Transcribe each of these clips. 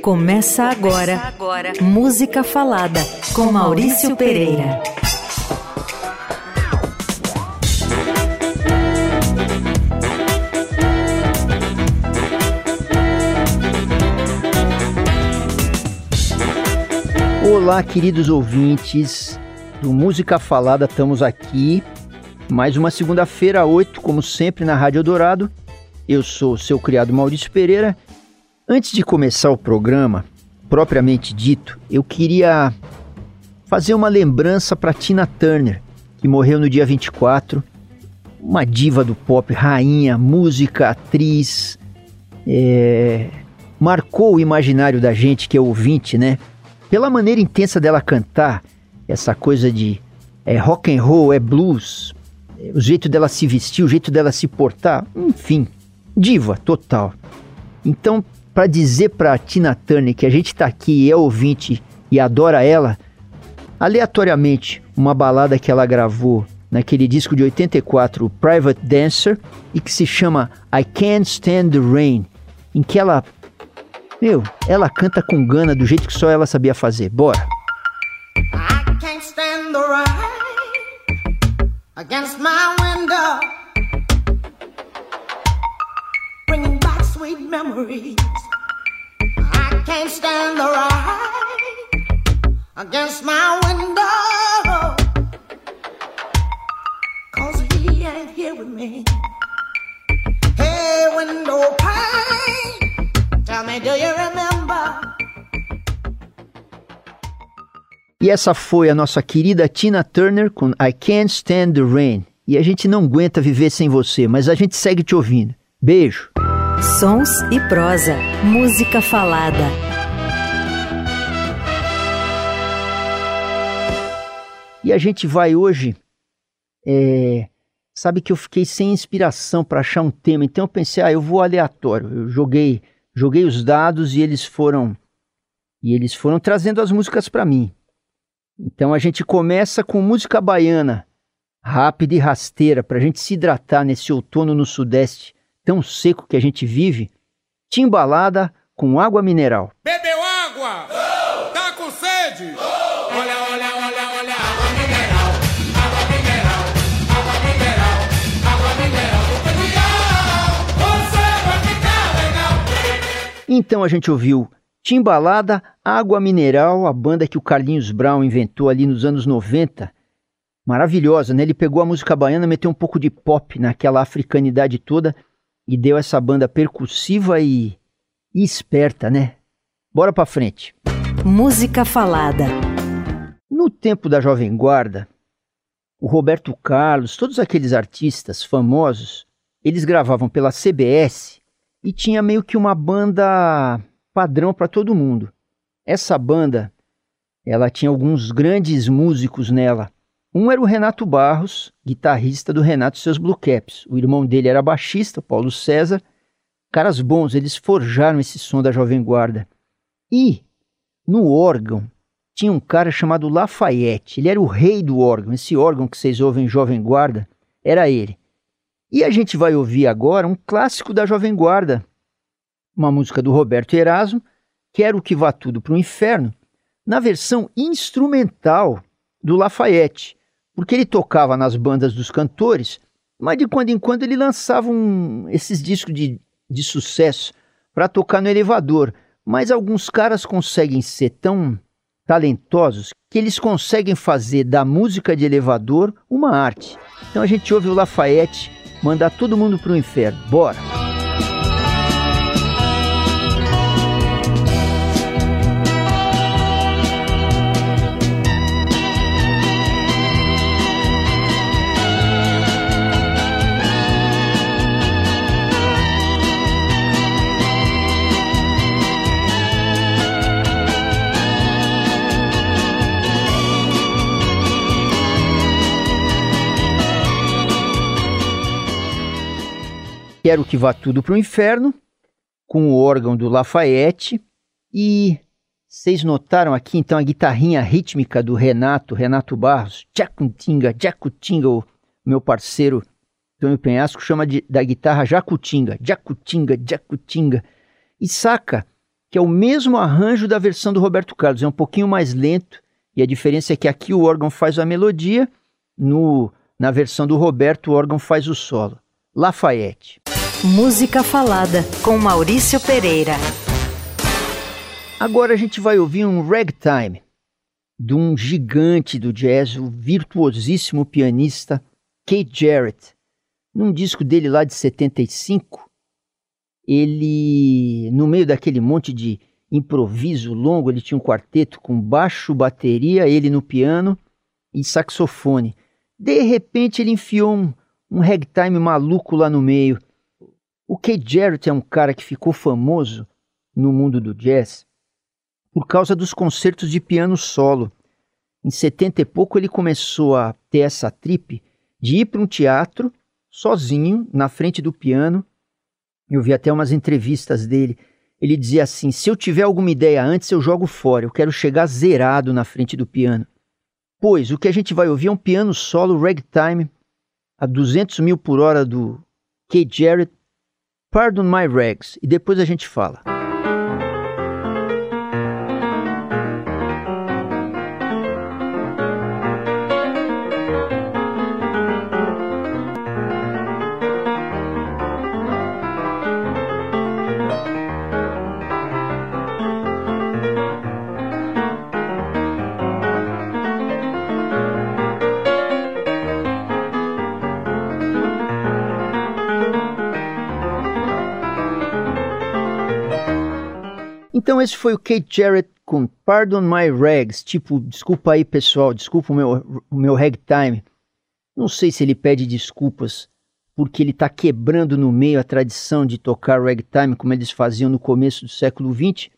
Começa agora, Começa agora. Música Falada com Maurício Pereira. Olá, queridos ouvintes do Música Falada, estamos aqui mais uma segunda-feira, 8, como sempre, na Rádio Dourado. Eu sou seu criado Maurício Pereira Antes de começar o programa, propriamente dito, eu queria fazer uma lembrança para Tina Turner, que morreu no dia 24, uma diva do pop, rainha, música, atriz, é... marcou o imaginário da gente que é ouvinte, né? Pela maneira intensa dela cantar, essa coisa de é rock and roll, é blues, é, o jeito dela se vestir, o jeito dela se portar, enfim, diva total. Então, para dizer para Tina Turner que a gente está aqui e é ouvinte e adora ela, aleatoriamente, uma balada que ela gravou naquele disco de 84, Private Dancer, e que se chama I Can't Stand the Rain, em que ela, meu, ela canta com gana do jeito que só ela sabia fazer. Bora! I can't stand the rain against my memories can't stand the rain against my window. Cause he ain't here with me. Hey, window pane, tell me, do you remember? E essa foi a nossa querida Tina Turner com I Can't Stand the Rain. E a gente não aguenta viver sem você, mas a gente segue te ouvindo. Beijo. Sons e prosa. Música falada. E a gente vai hoje. É, sabe que eu fiquei sem inspiração para achar um tema, então eu pensei, ah, eu vou aleatório. Eu joguei, joguei os dados e eles foram e eles foram trazendo as músicas para mim. Então a gente começa com música baiana, rápida e rasteira, para a gente se hidratar nesse outono no Sudeste tão seco que a gente vive, timbalada com água mineral. Bebeu água? Não. Tá com sede? Não. Olha, olha, olha, olha, água mineral, água mineral, água mineral, água mineral do Você vai ficar legal. Então a gente ouviu Timbalada, Água Mineral, a banda que o Carlinhos Brown inventou ali nos anos 90. Maravilhosa, né? Ele pegou a música baiana, meteu um pouco de pop naquela africanidade toda e deu essa banda percussiva e, e esperta, né? Bora pra frente. Música falada. No tempo da Jovem Guarda, o Roberto Carlos, todos aqueles artistas famosos, eles gravavam pela CBS e tinha meio que uma banda padrão para todo mundo. Essa banda, ela tinha alguns grandes músicos nela. Um era o Renato Barros, guitarrista do Renato e seus Blue Caps. O irmão dele era baixista, Paulo César. Caras bons, eles forjaram esse som da Jovem Guarda. E no órgão tinha um cara chamado Lafayette. Ele era o rei do órgão. Esse órgão que vocês ouvem Jovem Guarda era ele. E a gente vai ouvir agora um clássico da Jovem Guarda, uma música do Roberto Erasmo, Quero que vá tudo para o inferno, na versão instrumental do Lafayette porque ele tocava nas bandas dos cantores, mas de quando em quando ele lançava um, esses discos de, de sucesso para tocar no elevador. Mas alguns caras conseguem ser tão talentosos que eles conseguem fazer da música de elevador uma arte. Então a gente ouve o Lafayette mandar todo mundo para o inferno. Bora! Quero que vá tudo para o inferno, com o órgão do Lafayette. E vocês notaram aqui então a guitarrinha rítmica do Renato, Renato Barros, Jacutinga, Jacutinga, o meu parceiro Tonho Penhasco chama de, da guitarra Jacutinga, Jacutinga, Jacutinga. E saca que é o mesmo arranjo da versão do Roberto Carlos, é um pouquinho mais lento, e a diferença é que aqui o órgão faz a melodia, no, na versão do Roberto o órgão faz o solo. Lafayette. Música Falada, com Maurício Pereira. Agora a gente vai ouvir um ragtime de um gigante do jazz, o virtuosíssimo pianista Keith Jarrett. Num disco dele lá de 75, ele, no meio daquele monte de improviso longo, ele tinha um quarteto com baixo, bateria, ele no piano e saxofone. De repente ele enfiou um, um ragtime maluco lá no meio. O Keith Jarrett é um cara que ficou famoso no mundo do jazz por causa dos concertos de piano solo. Em 70 e pouco ele começou a ter essa trip de ir para um teatro sozinho, na frente do piano. Eu vi até umas entrevistas dele. Ele dizia assim: se eu tiver alguma ideia antes, eu jogo fora. Eu quero chegar zerado na frente do piano. Pois o que a gente vai ouvir é um piano solo ragtime a 200 mil por hora do Keith Jarrett, Pardon My Rags, e depois a gente fala. Então esse foi o Kate Jarrett com Pardon My Rags, tipo, desculpa aí pessoal, desculpa o meu, o meu ragtime. Não sei se ele pede desculpas porque ele está quebrando no meio a tradição de tocar ragtime como eles faziam no começo do século XX,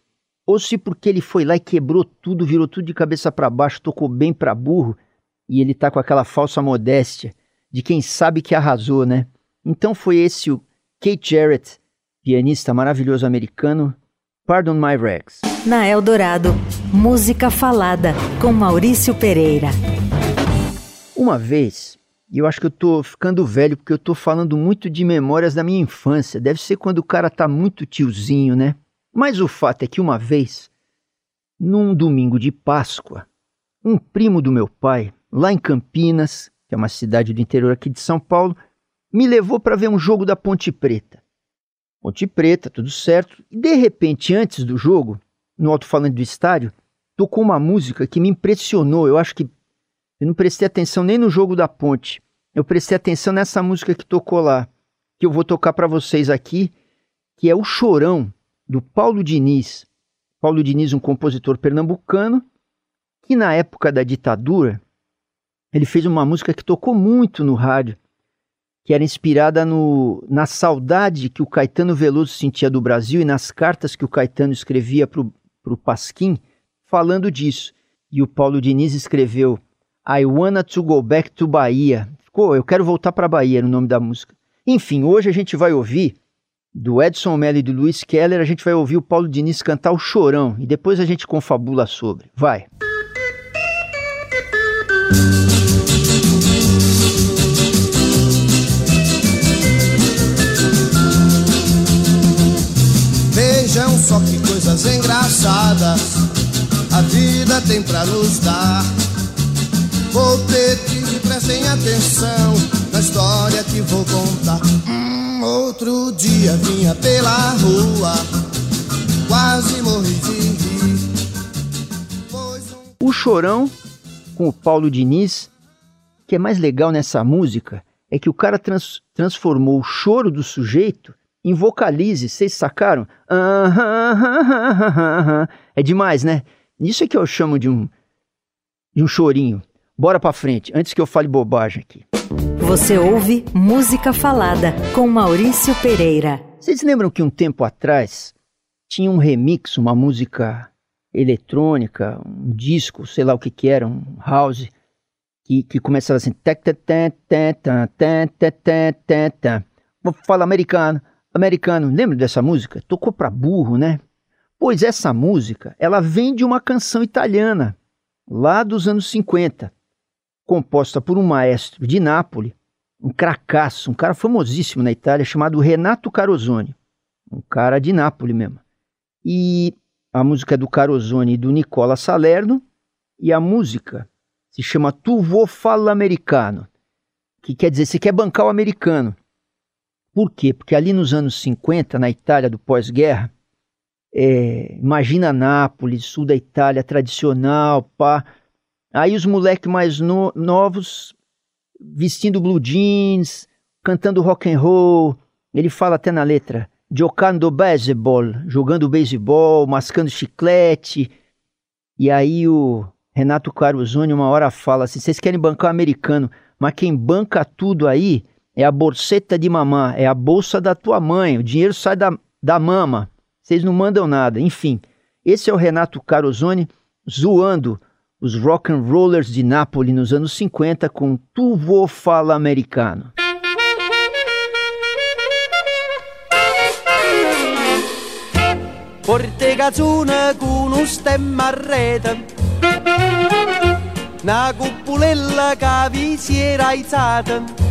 ou se porque ele foi lá e quebrou tudo, virou tudo de cabeça para baixo, tocou bem para burro e ele tá com aquela falsa modéstia de quem sabe que arrasou, né? Então foi esse o Kate Jarrett, pianista maravilhoso americano, Pardon My Rags. Na Eldorado, música falada com Maurício Pereira. Uma vez, e eu acho que eu tô ficando velho porque eu tô falando muito de memórias da minha infância. Deve ser quando o cara tá muito tiozinho, né? Mas o fato é que uma vez, num domingo de Páscoa, um primo do meu pai, lá em Campinas, que é uma cidade do interior aqui de São Paulo, me levou para ver um jogo da Ponte Preta. Ponte Preta, tudo certo. E de repente, antes do jogo, no alto-falante do estádio, tocou uma música que me impressionou. Eu acho que eu não prestei atenção nem no jogo da Ponte. Eu prestei atenção nessa música que tocou lá, que eu vou tocar para vocês aqui, que é O Chorão, do Paulo Diniz. Paulo Diniz, um compositor pernambucano, que na época da ditadura, ele fez uma música que tocou muito no rádio que era inspirada no, na saudade que o Caetano Veloso sentia do Brasil e nas cartas que o Caetano escrevia para o Pasquim, falando disso. E o Paulo Diniz escreveu I wanna to go back to Bahia. Ficou, eu quero voltar para Bahia, no nome da música. Enfim, hoje a gente vai ouvir do Edson Mello e do Luiz Keller, a gente vai ouvir o Paulo Diniz cantar o Chorão e depois a gente confabula sobre. Vai. Vejam só que coisas engraçadas a vida tem pra nos dar. Que prestem atenção na história que vou contar. Hum, outro dia vinha pela rua, quase morri de rir. Um... O Chorão, com o Paulo Diniz, que é mais legal nessa música é que o cara trans transformou o choro do sujeito em vocalize, vocês sacaram? É demais, né? Isso é que eu chamo de um, de um chorinho. Bora pra frente, antes que eu fale bobagem aqui. Você ouve Música Falada com Maurício Pereira. Vocês lembram que um tempo atrás tinha um remix, uma música eletrônica, um disco, sei lá o que que era, um house, que, que começava assim... Vou falar americano americano. Lembra dessa música? Tocou para burro, né? Pois essa música, ela vem de uma canção italiana, lá dos anos 50, composta por um maestro de Nápoles, um cracaço, um cara famosíssimo na Itália, chamado Renato Carosone, um cara de Nápoles mesmo. E a música é do Carozone e do Nicola Salerno, e a música se chama Tu Vo Fala Americano, que quer dizer, você quer bancar o americano. Por quê? Porque ali nos anos 50, na Itália do pós-guerra, é, imagina Nápoles, sul da Itália, tradicional, pá. Aí os moleques mais no, novos vestindo blue jeans, cantando rock and roll. Ele fala até na letra, jogando baseball, jogando beisebol, mascando chiclete. E aí o Renato Caruzoni uma hora fala assim, vocês querem bancar o americano, mas quem banca tudo aí é a bolseta de mamã, é a bolsa da tua mãe, o dinheiro sai da, da mama, vocês não mandam nada. Enfim, esse é o Renato Carozoni zoando os rock and rollers de Nápoles nos anos 50 com Tu Vo Fala Americano. Porte con un stemma a rete Una cupulella che vi si era aizzata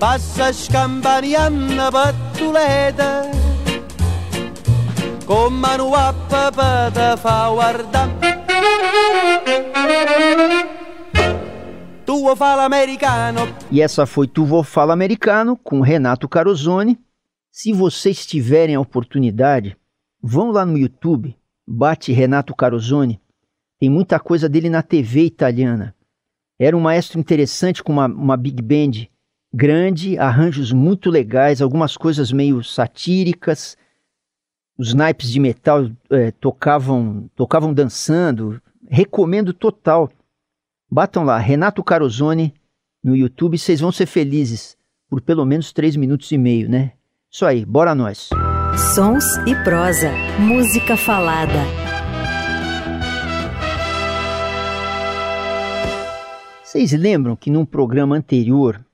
Passa scampanianna pattuleta Con mano a papà te fa guardare Tu fala americano E essa foi Tu Vo Fala Americano com Renato Carozoni. Se vocês tiverem a oportunidade, vão lá no YouTube, bate Renato Carozoni. Tem muita coisa dele na TV italiana. Era um maestro interessante com uma, uma big band grande, arranjos muito legais, algumas coisas meio satíricas. Os naipes de metal é, tocavam, tocavam dançando. Recomendo total. Batam lá, Renato Carozoni no YouTube, vocês vão ser felizes por pelo menos três minutos e meio, né? Isso aí, bora nós. Sons e prosa. Música falada. Vocês lembram que num programa anterior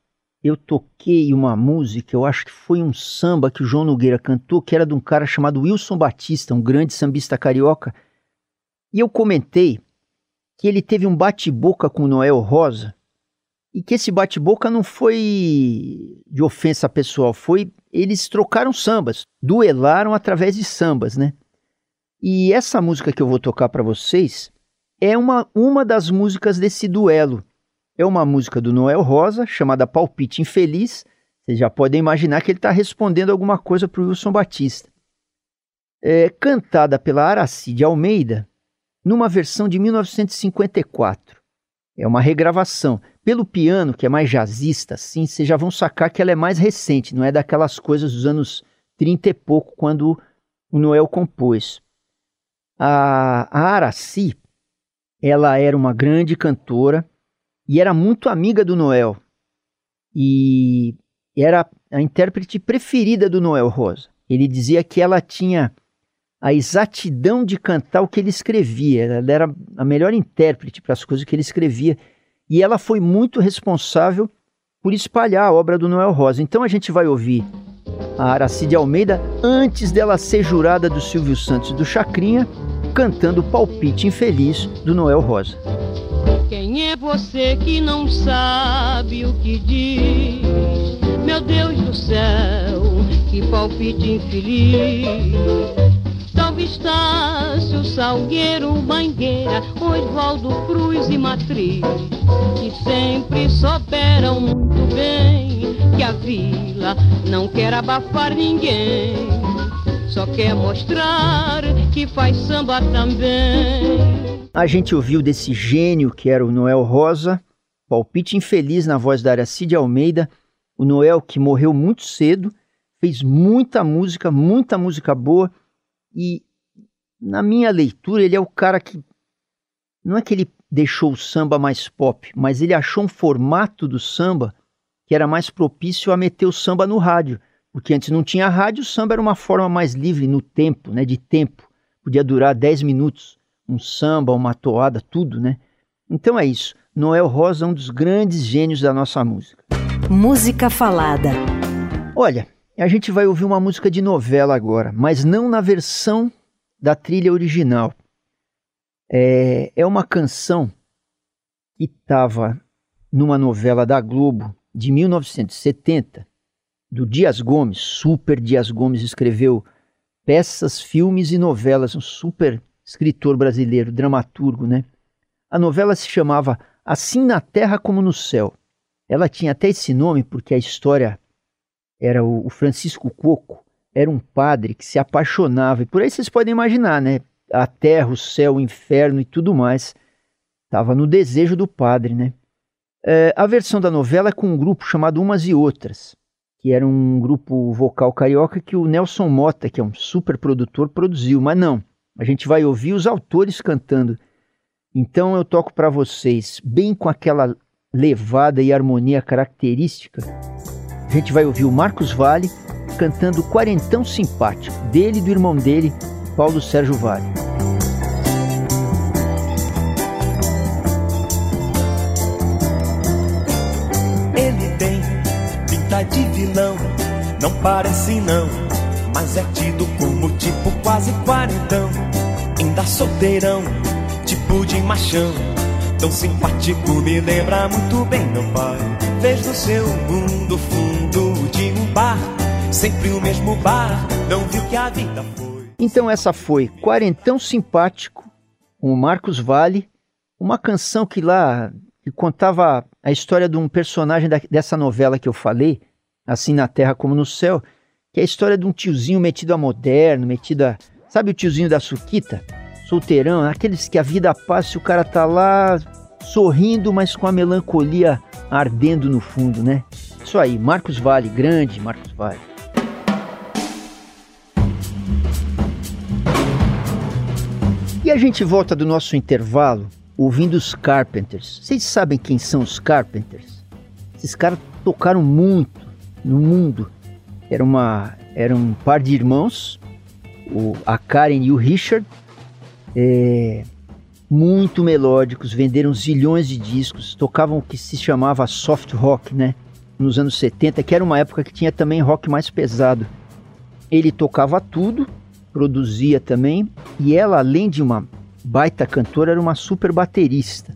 eu toquei uma música, eu acho que foi um samba que o João Nogueira cantou, que era de um cara chamado Wilson Batista, um grande sambista carioca. E eu comentei que ele teve um bate-boca com Noel Rosa e que esse bate-boca não foi de ofensa pessoal, foi eles trocaram sambas, duelaram através de sambas, né? E essa música que eu vou tocar para vocês é uma, uma das músicas desse duelo. É uma música do Noel Rosa, chamada Palpite Infeliz. Vocês já podem imaginar que ele está respondendo alguma coisa para o Wilson Batista. É cantada pela Aracide Almeida, numa versão de 1954. É uma regravação. Pelo piano, que é mais jazzista, assim, vocês já vão sacar que ela é mais recente, não é daquelas coisas dos anos 30 e pouco, quando o Noel compôs. A, a Araci, ela era uma grande cantora e era muito amiga do Noel. E era a intérprete preferida do Noel Rosa. Ele dizia que ela tinha a exatidão de cantar o que ele escrevia. Ela era a melhor intérprete para as coisas que ele escrevia. E ela foi muito responsável por espalhar a obra do Noel Rosa. Então a gente vai ouvir a Aracide Almeida antes dela ser jurada do Silvio Santos do Chacrinha, cantando Palpite Infeliz do Noel Rosa. É você que não sabe o que diz? Meu Deus do céu, que palpite infeliz. Salve Estácio, Salgueiro, Mangueira, Oswaldo Cruz e Matriz, que sempre souberam muito bem que a vila não quer abafar ninguém, só quer mostrar que faz samba também. A gente ouviu desse gênio que era o Noel Rosa, palpite infeliz na voz da Aracide Almeida, o Noel que morreu muito cedo, fez muita música, muita música boa, e na minha leitura ele é o cara que não é que ele deixou o samba mais pop, mas ele achou um formato do samba que era mais propício a meter o samba no rádio, porque antes não tinha rádio, o samba era uma forma mais livre no tempo, né, de tempo, podia durar 10 minutos, um samba, uma toada, tudo, né? Então é isso. Noel Rosa é um dos grandes gênios da nossa música. Música falada. Olha, a gente vai ouvir uma música de novela agora, mas não na versão da trilha original. É, é uma canção que estava numa novela da Globo de 1970, do Dias Gomes, super Dias Gomes escreveu peças, filmes e novelas, um super escritor brasileiro, dramaturgo, né? A novela se chamava Assim na Terra como no Céu. Ela tinha até esse nome porque a história era o Francisco Coco, era um padre que se apaixonava, e por aí vocês podem imaginar, né? A terra, o céu, o inferno e tudo mais. Estava no desejo do padre, né? É, a versão da novela é com um grupo chamado Umas e Outras, que era um grupo vocal carioca que o Nelson Mota, que é um super produtor, produziu. Mas não, a gente vai ouvir os autores cantando. Então eu toco para vocês, bem com aquela levada e harmonia característica. A gente vai ouvir o Marcos Vale cantando Quarentão Simpático, dele e do irmão dele, Paulo Sérgio Vale. Ele tem pinta de vilão, não parece não, mas é tido como tipo quase quarentão, ainda solteirão, tipo de machão, tão simpático, me lembra muito bem meu pai. Vejo seu mundo fundo de um bar, sempre o mesmo bar, não viu que a vida foi. Então essa foi Quarentão Simpático, com o Marcos Vale, uma canção que lá que contava a história de um personagem da, dessa novela que eu falei, Assim na Terra como no Céu, que é a história de um tiozinho metido a moderno, metido a... Sabe o tiozinho da Suquita? Solteirão, aqueles que a vida passa e o cara tá lá sorrindo, mas com a melancolia ardendo no fundo, né? Isso aí, Marcos Vale, grande Marcos Vale. E a gente volta do nosso intervalo ouvindo os Carpenters. Vocês sabem quem são os Carpenters? Esses caras tocaram muito no mundo. Era, uma, era um par de irmãos, o, a Karen e o Richard, é, muito melódicos, venderam zilhões de discos, tocavam o que se chamava soft rock, né? Nos anos 70, que era uma época que tinha também rock mais pesado. Ele tocava tudo, produzia também, e ela, além de uma baita cantora, era uma super baterista.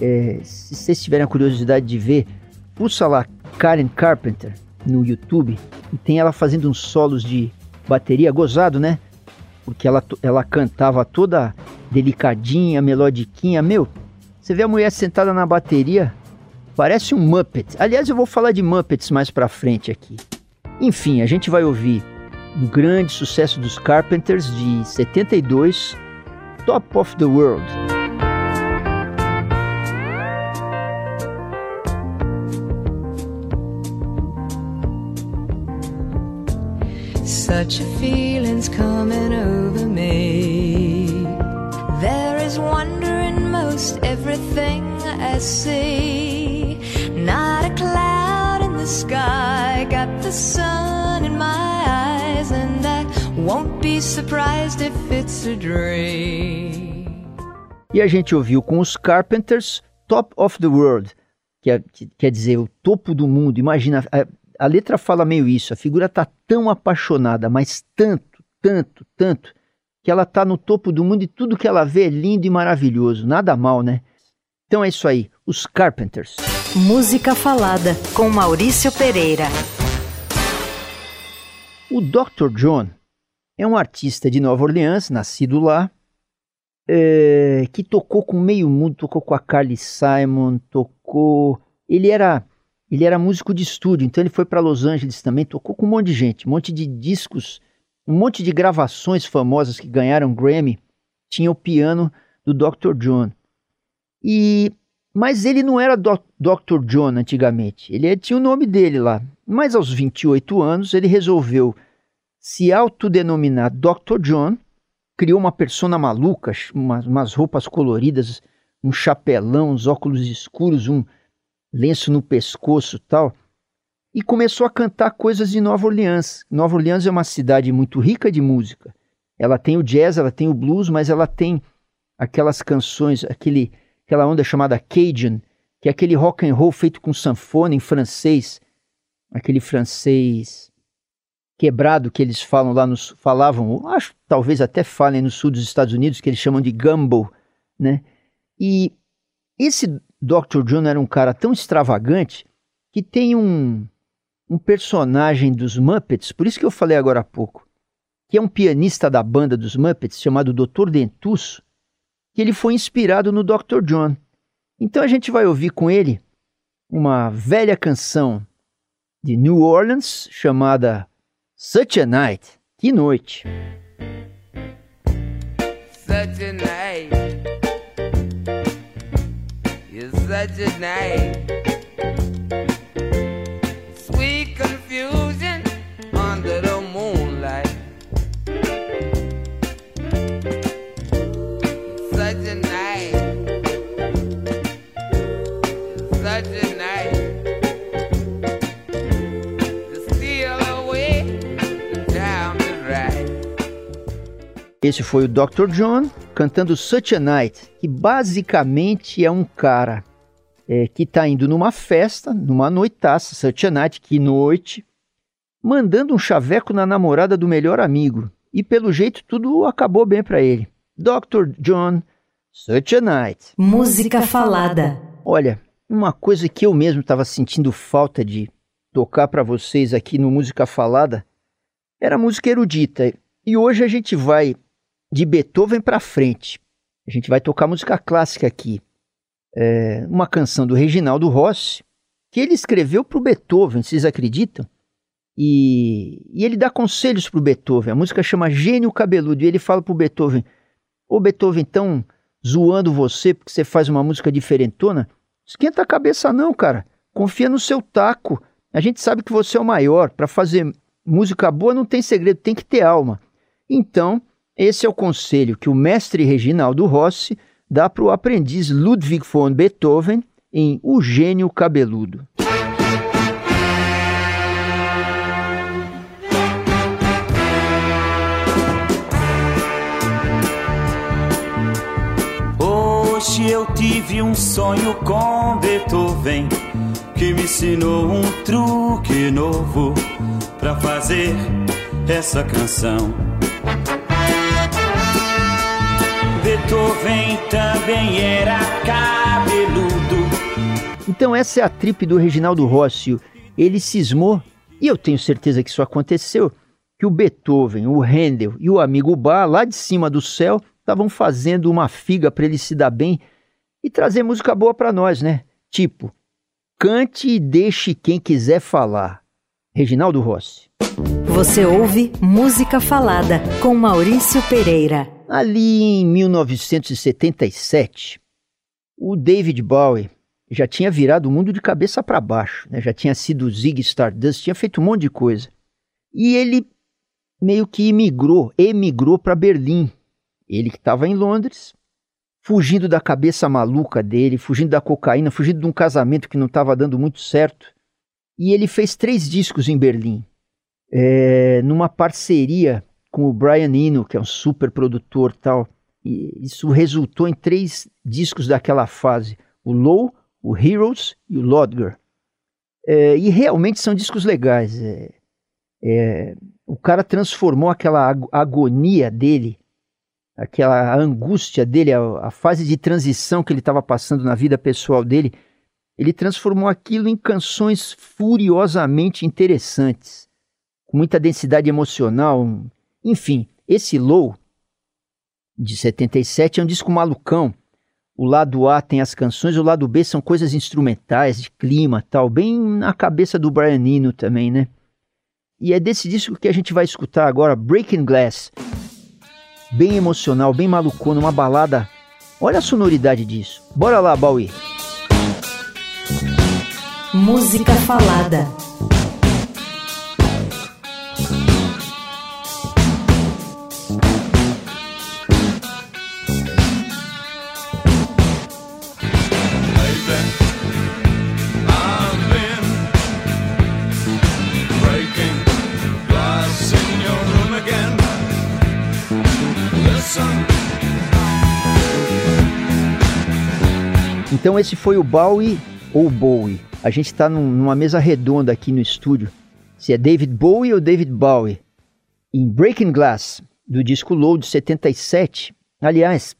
É, se vocês tiverem a curiosidade de ver, pulsa lá Karen Carpenter no YouTube e tem ela fazendo uns solos de bateria, gozado, né? Porque ela, ela cantava toda delicadinha, melodiquinha. Meu, você vê a mulher sentada na bateria, parece um Muppet. Aliás, eu vou falar de Muppets mais pra frente aqui. Enfim, a gente vai ouvir um grande sucesso dos Carpenters de 72, Top of the World. Such a feeling's coming over me. There is wonder in most everything I see. Not a cloud in the sky, got the sun in my eyes, and I won't be surprised if it's a dream. E a gente ouviu com os Carpenters Top of the World, que, é, que quer dizer o topo do mundo. Imagina, a, a letra fala meio isso. A figura tá tão apaixonada, mas tanto, tanto, tanto, que ela tá no topo do mundo e tudo que ela vê é lindo e maravilhoso. Nada mal, né? Então é isso aí, os Carpenters. Música Falada, com Maurício Pereira. O Dr. John é um artista de Nova Orleans, nascido lá, é, que tocou com meio mundo, tocou com a Carly Simon, tocou. Ele era ele era músico de estúdio, então ele foi para Los Angeles também, tocou com um monte de gente, um monte de discos, um monte de gravações famosas que ganharam Grammy. Tinha o piano do Dr. John. E mas ele não era Do Dr. John antigamente. Ele tinha o nome dele lá. Mas aos 28 anos ele resolveu se autodenominar Dr. John, criou uma persona maluca, umas, umas roupas coloridas, um chapelão, uns óculos escuros, um lenço no pescoço tal, e começou a cantar coisas de Nova Orleans. Nova Orleans é uma cidade muito rica de música. Ela tem o jazz, ela tem o blues, mas ela tem aquelas canções, aquele, aquela onda chamada Cajun, que é aquele rock and roll feito com sanfona em francês, aquele francês quebrado que eles falam lá nos falavam, acho talvez até falem no sul dos Estados Unidos que eles chamam de gumbo, né? E esse Dr. John era um cara tão extravagante que tem um, um personagem dos Muppets, por isso que eu falei agora há pouco, que é um pianista da banda dos Muppets chamado Dr. Dentuço, que ele foi inspirado no Dr. John. Então a gente vai ouvir com ele uma velha canção de New Orleans chamada Such a Night. Que noite! Such a night. Time to ride. Esse foi o Dr. John cantando Such a Night, que basicamente é um cara é, que está indo numa festa, numa noitaça, Such a Night, que noite, mandando um chaveco na namorada do melhor amigo. E pelo jeito tudo acabou bem para ele. Dr. John, Such a Night. Música falada. Olha, uma coisa que eu mesmo estava sentindo falta de tocar para vocês aqui no Música Falada era música erudita. E hoje a gente vai de Beethoven para frente. A gente vai tocar música clássica aqui. É uma canção do Reginaldo Rossi, que ele escreveu para o Beethoven, vocês acreditam? E, e ele dá conselhos para o Beethoven. A música chama Gênio Cabeludo. E ele fala para o Beethoven: Ô Beethoven, então zoando você porque você faz uma música diferentona? Esquenta a cabeça, não, cara. Confia no seu taco. A gente sabe que você é o maior. Para fazer música boa não tem segredo, tem que ter alma. Então, esse é o conselho que o mestre Reginaldo Rossi dá para o aprendiz Ludwig von Beethoven em O Gênio Cabeludo. Hoje eu tive um sonho com Beethoven que me ensinou um truque novo pra fazer essa canção. Beethoven também era cabeludo. Então essa é a trip do Reginaldo Rossi. Ele cismou, e eu tenho certeza que isso aconteceu, que o Beethoven, o Handel e o amigo Bach, lá de cima do céu, estavam fazendo uma figa para ele se dar bem e trazer música boa para nós, né? Tipo, cante e deixe quem quiser falar. Reginaldo Rossi. Você ouve Música Falada com Maurício Pereira. Ali em 1977, o David Bowie já tinha virado o mundo de cabeça para baixo, né? já tinha sido Zig Stardust, tinha feito um monte de coisa. E ele meio que imigrou, emigrou para Berlim. Ele que estava em Londres, fugindo da cabeça maluca dele, fugindo da cocaína, fugindo de um casamento que não estava dando muito certo. E ele fez três discos em Berlim, é, numa parceria com o Brian Eno, que é um super produtor tal. E isso resultou em três discos daquela fase: o Low, o Heroes e o Lodger. É, e realmente são discos legais. É, é, o cara transformou aquela ag agonia dele, aquela angústia dele, a, a fase de transição que ele estava passando na vida pessoal dele, ele transformou aquilo em canções furiosamente interessantes, com muita densidade emocional. Enfim, esse Low de 77 é um disco malucão. O lado A tem as canções, o lado B são coisas instrumentais, de clima, tal, bem na cabeça do Brian Eno também, né? E é desse disco que a gente vai escutar agora, Breaking Glass. Bem emocional, bem malucona, uma balada. Olha a sonoridade disso. Bora lá, Bowie. Música Falada. Então esse foi o Bowie ou Bowie. A gente está num, numa mesa redonda aqui no estúdio. Se é David Bowie ou David Bowie. Em Breaking Glass, do disco Low de 77. Aliás,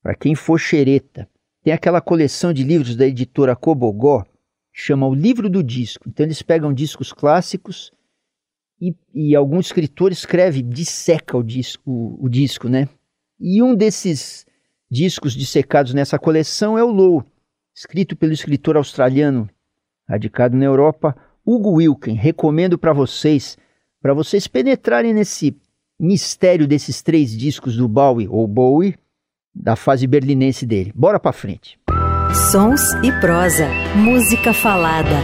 para quem for xereta, tem aquela coleção de livros da editora Cobogó, chama o Livro do Disco. Então eles pegam discos clássicos e, e algum escritor escreve, disseca o disco, o, o disco, né? E um desses discos dissecados nessa coleção é o Low, escrito pelo escritor australiano radicado na Europa, Hugo Wilken. Recomendo para vocês, para vocês penetrarem nesse mistério desses três discos do Bowie ou Bowie, da fase berlinense dele. Bora para frente. Sons e prosa, música falada.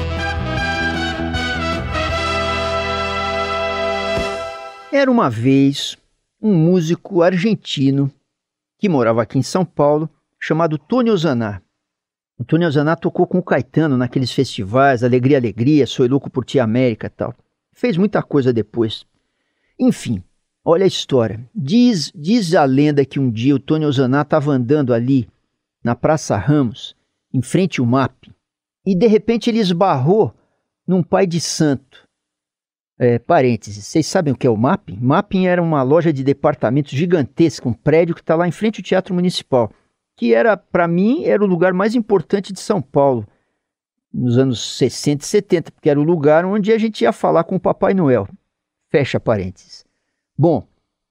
Era uma vez um músico argentino que morava aqui em São Paulo, chamado Tony Ozaná. O Tony Ozaná tocou com o Caetano naqueles festivais, Alegria, Alegria, Sou Louco por Ti América tal. Fez muita coisa depois. Enfim, olha a história. Diz, diz a lenda que um dia o Tony Ozaná estava andando ali na Praça Ramos, em frente ao MAP, e de repente ele esbarrou num pai de santo. É, parênteses, vocês sabem o que é o Mapping? Mapping era uma loja de departamentos gigantesca, um prédio que está lá em frente ao Teatro Municipal, que era, para mim, era o lugar mais importante de São Paulo, nos anos 60 e 70, porque era o lugar onde a gente ia falar com o Papai Noel. Fecha parênteses. Bom,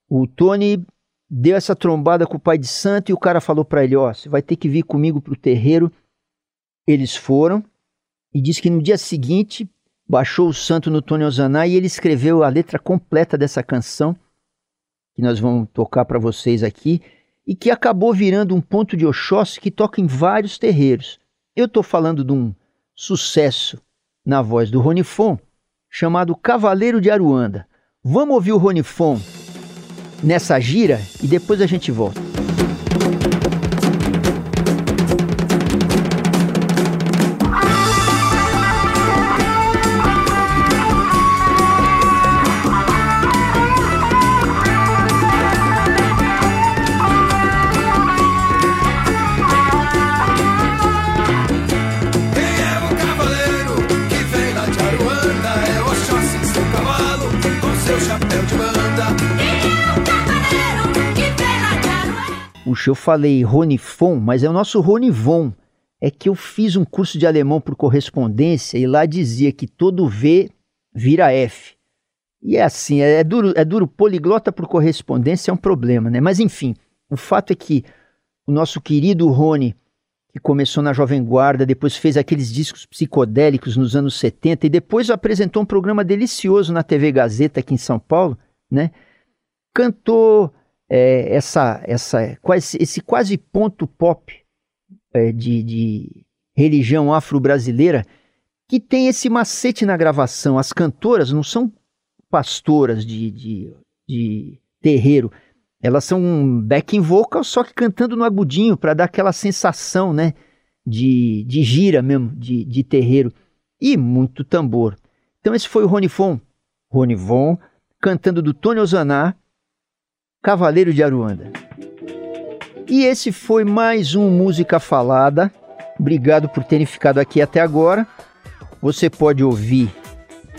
o Tony deu essa trombada com o pai de santo e o cara falou para ele, ó, oh, você vai ter que vir comigo pro terreiro. Eles foram e disse que no dia seguinte baixou o santo no Tony Ozaná e ele escreveu a letra completa dessa canção, que nós vamos tocar para vocês aqui, e que acabou virando um ponto de Oxóssi que toca em vários terreiros. Eu estou falando de um sucesso na voz do Ronifon, chamado Cavaleiro de Aruanda. Vamos ouvir o Ronifon nessa gira e depois a gente volta. Puxa, eu falei Ronifon, mas é o nosso Ronivon. É que eu fiz um curso de alemão por correspondência e lá dizia que todo V vira F. E é assim, é, é duro, é duro, poliglota por correspondência é um problema, né? Mas enfim, o fato é que o nosso querido Rony, que começou na Jovem Guarda, depois fez aqueles discos psicodélicos nos anos 70 e depois apresentou um programa delicioso na TV Gazeta aqui em São Paulo, né? Cantou é, essa, essa, quase, esse quase ponto pop é, de, de religião afro-brasileira que tem esse macete na gravação. As cantoras não são pastoras de, de, de terreiro, elas são backing vocal, só que cantando no agudinho para dar aquela sensação, né? De, de gira mesmo, de, de terreiro. E muito tambor. Então esse foi o Ronifon. Ronivon cantando do Tony Ozaná Cavaleiro de Aruanda. E esse foi mais um Música Falada. Obrigado por terem ficado aqui até agora. Você pode ouvir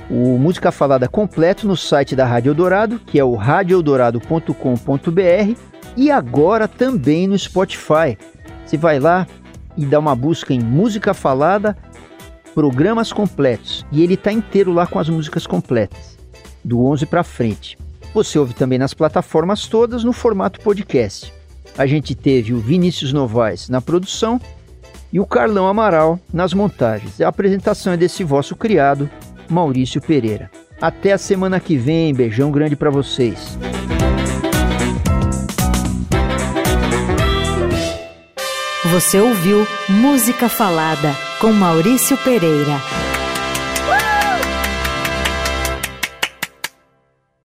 o Música Falada completo no site da Rádio Eldorado, que é o radioeldorado.com.br e agora também no Spotify. Você vai lá e dá uma busca em Música Falada, programas completos, e ele está inteiro lá com as músicas completas, do 11 para frente. Você ouve também nas plataformas todas no formato podcast. A gente teve o Vinícius Novaes na produção e o Carlão Amaral nas montagens. A apresentação é desse vosso criado, Maurício Pereira. Até a semana que vem, beijão grande para vocês. Você ouviu Música Falada com Maurício Pereira.